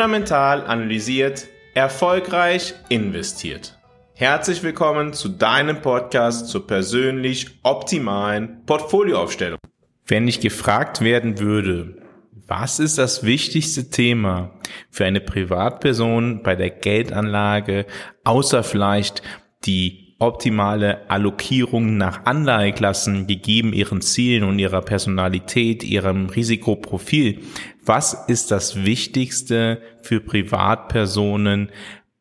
fundamental analysiert, erfolgreich investiert. Herzlich willkommen zu deinem Podcast zur persönlich optimalen Portfolioaufstellung. Wenn ich gefragt werden würde, was ist das wichtigste Thema für eine Privatperson bei der Geldanlage, außer vielleicht die optimale Allokierung nach Anleiheklassen gegeben ihren Zielen und ihrer Personalität, ihrem Risikoprofil. Was ist das Wichtigste für Privatpersonen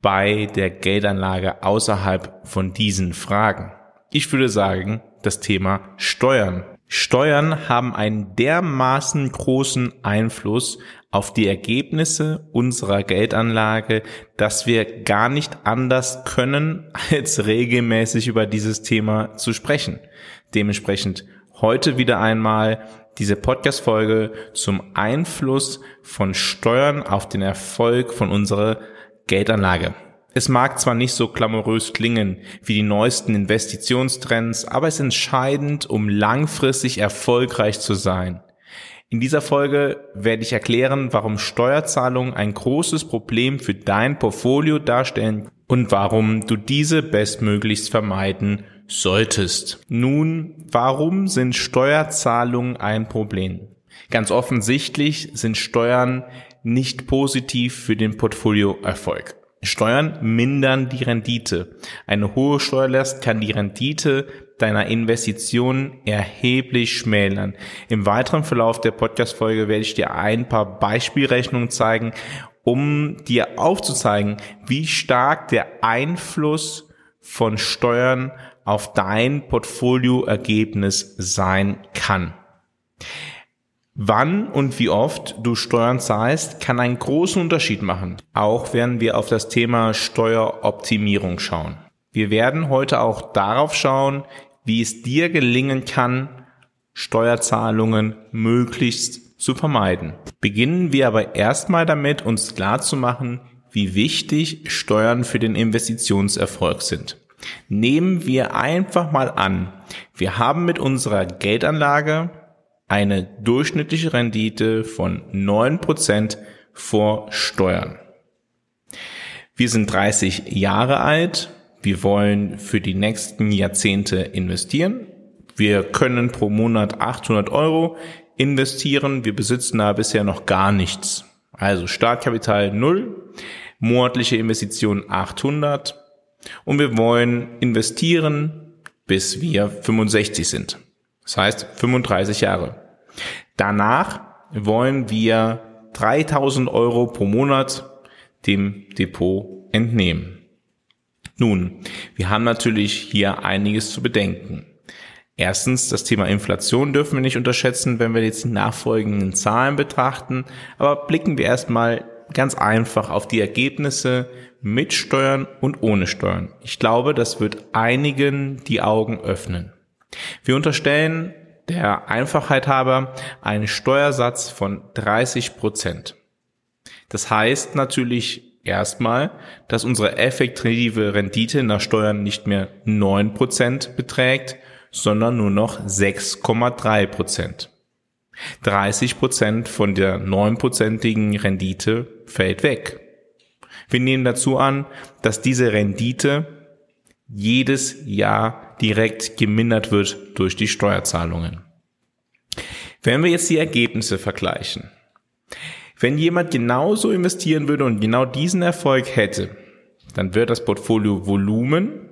bei der Geldanlage außerhalb von diesen Fragen? Ich würde sagen, das Thema Steuern. Steuern haben einen dermaßen großen Einfluss auf die Ergebnisse unserer Geldanlage, dass wir gar nicht anders können, als regelmäßig über dieses Thema zu sprechen. Dementsprechend heute wieder einmal diese Podcast-Folge zum Einfluss von Steuern auf den Erfolg von unserer Geldanlage. Es mag zwar nicht so glamourös klingen wie die neuesten Investitionstrends, aber es ist entscheidend, um langfristig erfolgreich zu sein. In dieser Folge werde ich erklären, warum Steuerzahlungen ein großes Problem für dein Portfolio darstellen und warum du diese bestmöglichst vermeiden solltest. Nun, warum sind Steuerzahlungen ein Problem? Ganz offensichtlich sind Steuern nicht positiv für den Portfolioerfolg. Steuern mindern die Rendite. Eine hohe Steuerlast kann die Rendite deiner Investition erheblich schmälern. Im weiteren Verlauf der Podcast-Folge werde ich dir ein paar Beispielrechnungen zeigen, um dir aufzuzeigen, wie stark der Einfluss von Steuern auf dein Portfolioergebnis sein kann. Wann und wie oft du Steuern zahlst, kann einen großen Unterschied machen. Auch werden wir auf das Thema Steueroptimierung schauen. Wir werden heute auch darauf schauen, wie es dir gelingen kann, Steuerzahlungen möglichst zu vermeiden. Beginnen wir aber erstmal damit, uns klar zu machen, wie wichtig Steuern für den Investitionserfolg sind. Nehmen wir einfach mal an, wir haben mit unserer Geldanlage eine durchschnittliche Rendite von 9% vor Steuern. Wir sind 30 Jahre alt. Wir wollen für die nächsten Jahrzehnte investieren. Wir können pro Monat 800 Euro investieren. Wir besitzen da bisher noch gar nichts. Also Startkapital 0, monatliche Investition 800 und wir wollen investieren, bis wir 65 sind. Das heißt 35 Jahre. Danach wollen wir 3000 Euro pro Monat dem Depot entnehmen. Nun, wir haben natürlich hier einiges zu bedenken. Erstens, das Thema Inflation dürfen wir nicht unterschätzen, wenn wir jetzt die nachfolgenden Zahlen betrachten. Aber blicken wir erstmal ganz einfach auf die Ergebnisse mit Steuern und ohne Steuern. Ich glaube, das wird einigen die Augen öffnen. Wir unterstellen der Einfachheit halber einen Steuersatz von 30 Prozent. Das heißt natürlich erstmal, dass unsere effektive Rendite nach Steuern nicht mehr 9 Prozent beträgt, sondern nur noch 6,3 Prozent. 30 Prozent von der 9-prozentigen Rendite fällt weg. Wir nehmen dazu an, dass diese Rendite jedes Jahr direkt gemindert wird durch die Steuerzahlungen. Wenn wir jetzt die Ergebnisse vergleichen, wenn jemand genauso investieren würde und genau diesen Erfolg hätte, dann wird das Portfolio Volumen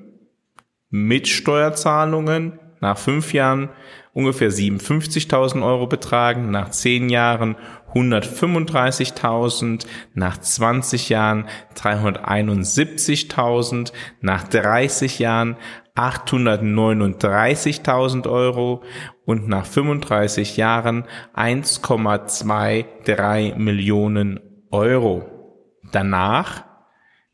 mit Steuerzahlungen nach fünf Jahren ungefähr 57.000 Euro betragen, nach zehn Jahren 135.000, nach 20 Jahren 371.000, nach 30 Jahren 839.000 Euro und nach 35 Jahren 1,23 Millionen Euro. Danach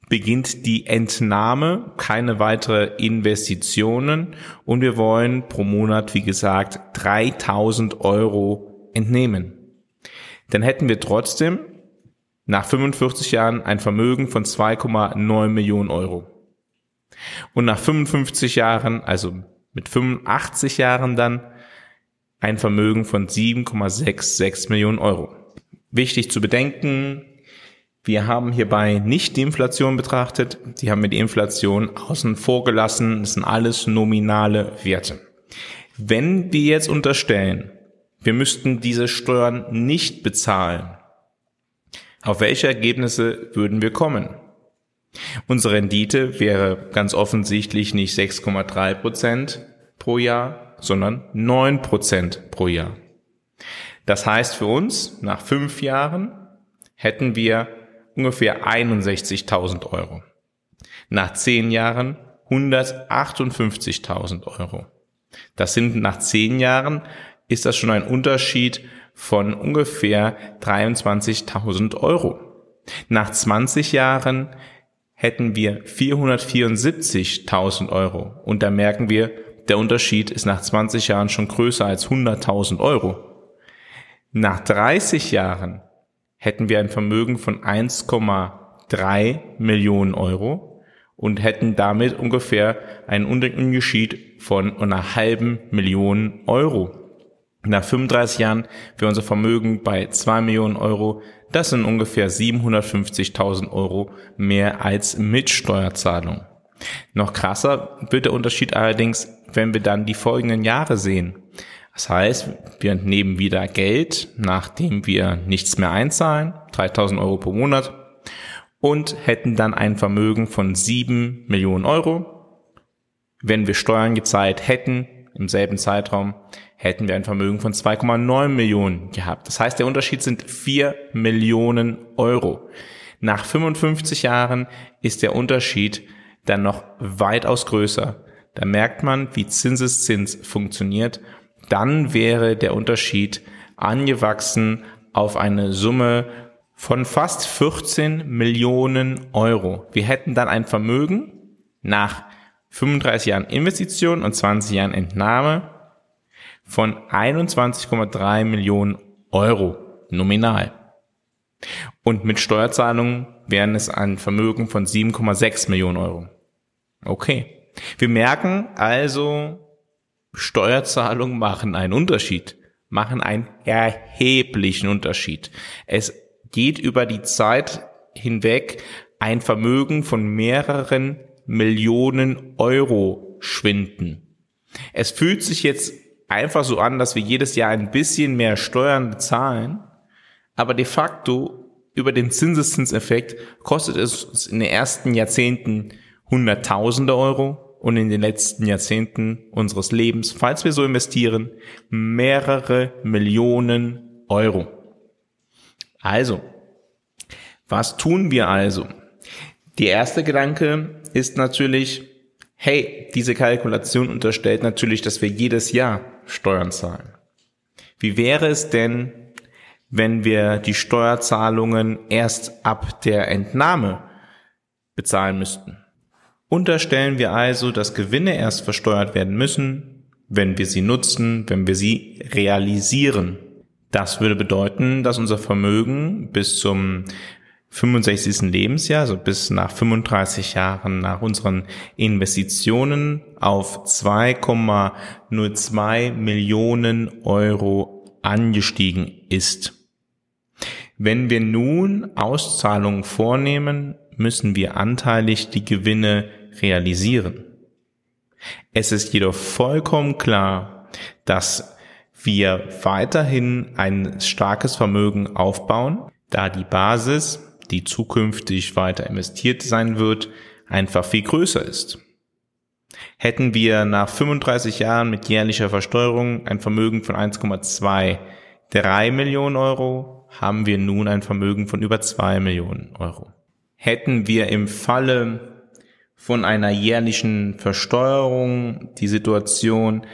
beginnt die Entnahme, keine weitere Investitionen und wir wollen pro Monat, wie gesagt, 3000 Euro entnehmen. Dann hätten wir trotzdem nach 45 Jahren ein Vermögen von 2,9 Millionen Euro. Und nach 55 Jahren, also mit 85 Jahren dann, ein Vermögen von 7,66 Millionen Euro. Wichtig zu bedenken, Wir haben hierbei nicht die Inflation betrachtet, die haben wir die Inflation außen vor gelassen, das sind alles nominale Werte. Wenn wir jetzt unterstellen, wir müssten diese Steuern nicht bezahlen, auf welche Ergebnisse würden wir kommen? Unsere Rendite wäre ganz offensichtlich nicht 6,3 Prozent pro Jahr, sondern 9 Prozent pro Jahr. Das heißt für uns, nach fünf Jahren hätten wir ungefähr 61.000 Euro. Nach zehn Jahren 158.000 Euro. Das sind nach zehn Jahren ist das schon ein Unterschied von ungefähr 23.000 Euro. Nach 20 Jahren hätten wir 474.000 Euro. Und da merken wir, der Unterschied ist nach 20 Jahren schon größer als 100.000 Euro. Nach 30 Jahren hätten wir ein Vermögen von 1,3 Millionen Euro und hätten damit ungefähr einen Unterschied von einer halben Million Euro. Nach 35 Jahren wäre unser Vermögen bei 2 Millionen Euro. Das sind ungefähr 750.000 Euro mehr als mit Steuerzahlung. Noch krasser wird der Unterschied allerdings, wenn wir dann die folgenden Jahre sehen. Das heißt, wir entnehmen wieder Geld, nachdem wir nichts mehr einzahlen, 3000 Euro pro Monat, und hätten dann ein Vermögen von 7 Millionen Euro. Wenn wir Steuern gezahlt hätten, im selben Zeitraum, hätten wir ein Vermögen von 2,9 Millionen gehabt. Das heißt, der Unterschied sind 4 Millionen Euro. Nach 55 Jahren ist der Unterschied dann noch weitaus größer. Da merkt man, wie Zinseszins funktioniert dann wäre der Unterschied angewachsen auf eine Summe von fast 14 Millionen Euro. Wir hätten dann ein Vermögen nach 35 Jahren Investition und 20 Jahren Entnahme von 21,3 Millionen Euro nominal. Und mit Steuerzahlungen wären es ein Vermögen von 7,6 Millionen Euro. Okay. Wir merken also, Steuerzahlungen machen einen Unterschied, machen einen erheblichen Unterschied. Es geht über die Zeit hinweg ein Vermögen von mehreren Millionen Euro schwinden. Es fühlt sich jetzt einfach so an, dass wir jedes Jahr ein bisschen mehr Steuern bezahlen, aber de facto über den Zinseszinseffekt kostet es uns in den ersten Jahrzehnten Hunderttausende Euro, und in den letzten Jahrzehnten unseres Lebens, falls wir so investieren, mehrere Millionen Euro. Also, was tun wir also? Der erste Gedanke ist natürlich, hey, diese Kalkulation unterstellt natürlich, dass wir jedes Jahr Steuern zahlen. Wie wäre es denn, wenn wir die Steuerzahlungen erst ab der Entnahme bezahlen müssten? Unterstellen wir also, dass Gewinne erst versteuert werden müssen, wenn wir sie nutzen, wenn wir sie realisieren. Das würde bedeuten, dass unser Vermögen bis zum 65. Lebensjahr, also bis nach 35 Jahren nach unseren Investitionen auf 2,02 Millionen Euro angestiegen ist. Wenn wir nun Auszahlungen vornehmen, müssen wir anteilig die Gewinne realisieren. Es ist jedoch vollkommen klar, dass wir weiterhin ein starkes Vermögen aufbauen, da die Basis, die zukünftig weiter investiert sein wird, einfach viel größer ist. Hätten wir nach 35 Jahren mit jährlicher Versteuerung ein Vermögen von 1,23 Millionen Euro, haben wir nun ein Vermögen von über 2 Millionen Euro. Hätten wir im Falle von einer jährlichen Versteuerung die Situation,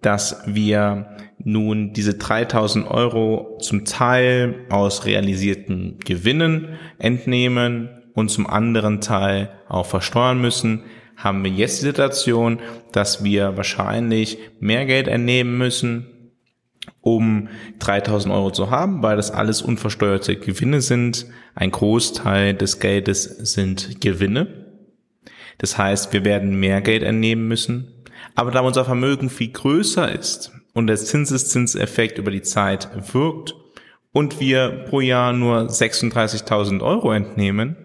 dass wir nun diese 3000 Euro zum Teil aus realisierten Gewinnen entnehmen und zum anderen Teil auch versteuern müssen, haben wir jetzt die Situation, dass wir wahrscheinlich mehr Geld entnehmen müssen, um 3000 Euro zu haben, weil das alles unversteuerte Gewinne sind. Ein Großteil des Geldes sind Gewinne. Das heißt, wir werden mehr Geld entnehmen müssen. Aber da unser Vermögen viel größer ist und der Zinseszinseffekt über die Zeit wirkt und wir pro Jahr nur 36.000 Euro entnehmen,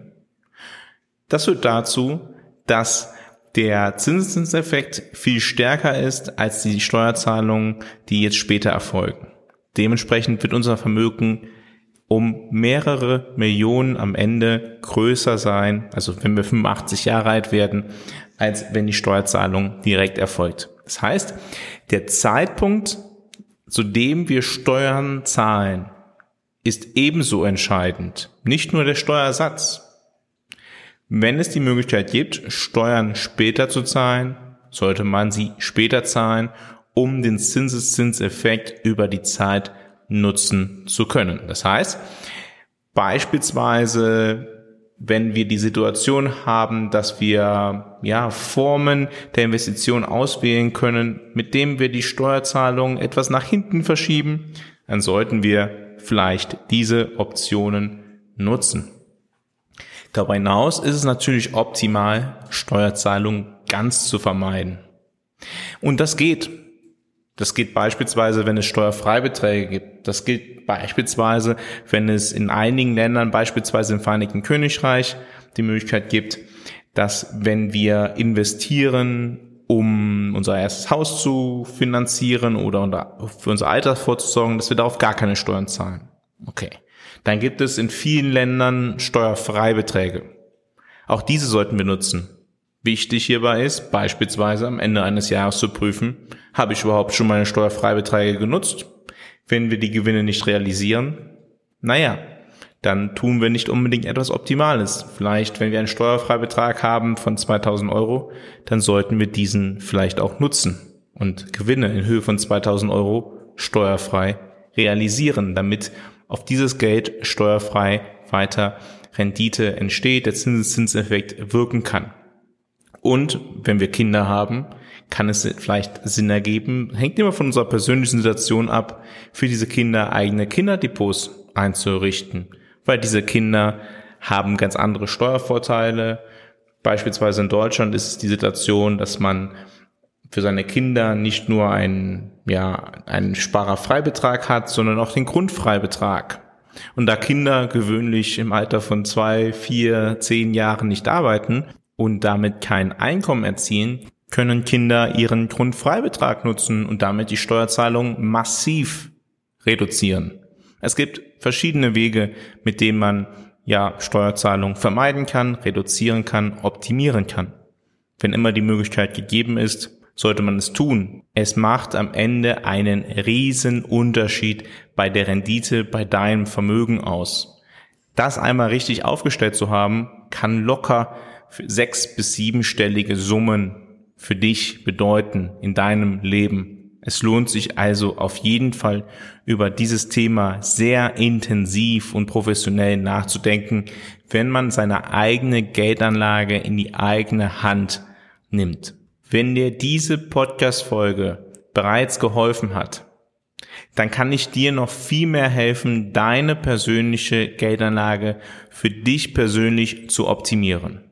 das führt dazu, dass der Zinseszinseffekt viel stärker ist als die Steuerzahlungen, die jetzt später erfolgen. Dementsprechend wird unser Vermögen um mehrere Millionen am Ende größer sein, also wenn wir 85 Jahre alt werden, als wenn die Steuerzahlung direkt erfolgt. Das heißt, der Zeitpunkt, zu dem wir Steuern zahlen, ist ebenso entscheidend. Nicht nur der Steuersatz. Wenn es die Möglichkeit gibt, Steuern später zu zahlen, sollte man sie später zahlen, um den Zinseszinseffekt über die Zeit nutzen zu können. Das heißt, beispielsweise wenn wir die Situation haben, dass wir ja Formen der Investition auswählen können, mit dem wir die Steuerzahlung etwas nach hinten verschieben, dann sollten wir vielleicht diese Optionen nutzen. Darüber hinaus ist es natürlich optimal, Steuerzahlungen ganz zu vermeiden. Und das geht. Das geht beispielsweise, wenn es Steuerfreibeträge gibt. Das gilt beispielsweise, wenn es in einigen Ländern, beispielsweise im Vereinigten Königreich, die Möglichkeit gibt, dass wenn wir investieren, um unser erstes Haus zu finanzieren oder für unser Alter vorzusorgen, dass wir darauf gar keine Steuern zahlen. Okay. Dann gibt es in vielen Ländern Steuerfreibeträge. Auch diese sollten wir nutzen. Wichtig hierbei ist, beispielsweise am Ende eines Jahres zu prüfen, habe ich überhaupt schon meine Steuerfreibeträge genutzt? Wenn wir die Gewinne nicht realisieren, naja, dann tun wir nicht unbedingt etwas Optimales. Vielleicht, wenn wir einen Steuerfreibetrag haben von 2000 Euro, dann sollten wir diesen vielleicht auch nutzen und Gewinne in Höhe von 2000 Euro steuerfrei realisieren, damit auf dieses Geld steuerfrei weiter Rendite entsteht, der Zinseszinseffekt wirken kann. Und wenn wir Kinder haben, kann es vielleicht Sinn ergeben, hängt immer von unserer persönlichen Situation ab, für diese Kinder eigene Kinderdepots einzurichten. Weil diese Kinder haben ganz andere Steuervorteile. Beispielsweise in Deutschland ist es die Situation, dass man für seine Kinder nicht nur einen, ja, einen Sparerfreibetrag hat, sondern auch den Grundfreibetrag. Und da Kinder gewöhnlich im Alter von zwei, vier, zehn Jahren nicht arbeiten, und damit kein Einkommen erzielen, können Kinder ihren Grundfreibetrag nutzen und damit die Steuerzahlung massiv reduzieren. Es gibt verschiedene Wege, mit denen man ja Steuerzahlung vermeiden kann, reduzieren kann, optimieren kann. Wenn immer die Möglichkeit gegeben ist, sollte man es tun. Es macht am Ende einen riesen Unterschied bei der Rendite, bei deinem Vermögen aus. Das einmal richtig aufgestellt zu haben, kann locker sechs- bis siebenstellige Summen für dich bedeuten in deinem Leben. Es lohnt sich also auf jeden Fall über dieses Thema sehr intensiv und professionell nachzudenken, wenn man seine eigene Geldanlage in die eigene Hand nimmt. Wenn dir diese Podcast-Folge bereits geholfen hat, dann kann ich dir noch viel mehr helfen, deine persönliche Geldanlage für dich persönlich zu optimieren.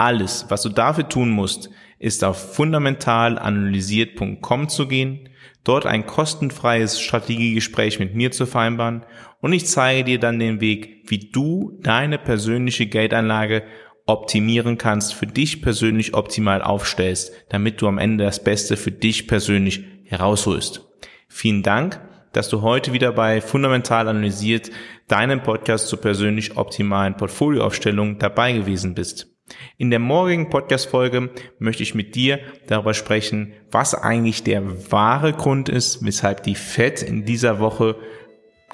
Alles, was du dafür tun musst, ist auf fundamentalanalysiert.com zu gehen, dort ein kostenfreies Strategiegespräch mit mir zu vereinbaren und ich zeige dir dann den Weg, wie du deine persönliche Geldanlage optimieren kannst, für dich persönlich optimal aufstellst, damit du am Ende das Beste für dich persönlich herausholst. Vielen Dank, dass du heute wieder bei Fundamental Analysiert, deinem Podcast zur persönlich optimalen Portfolioaufstellung dabei gewesen bist. In der morgigen Podcast-Folge möchte ich mit dir darüber sprechen, was eigentlich der wahre Grund ist, weshalb die Fed in dieser Woche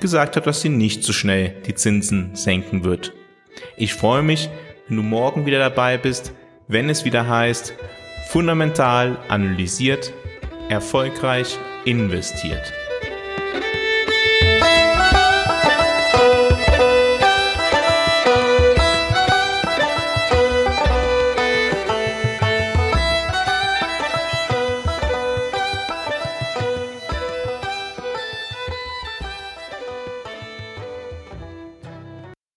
gesagt hat, dass sie nicht so schnell die Zinsen senken wird. Ich freue mich, wenn du morgen wieder dabei bist, wenn es wieder heißt, fundamental analysiert, erfolgreich investiert.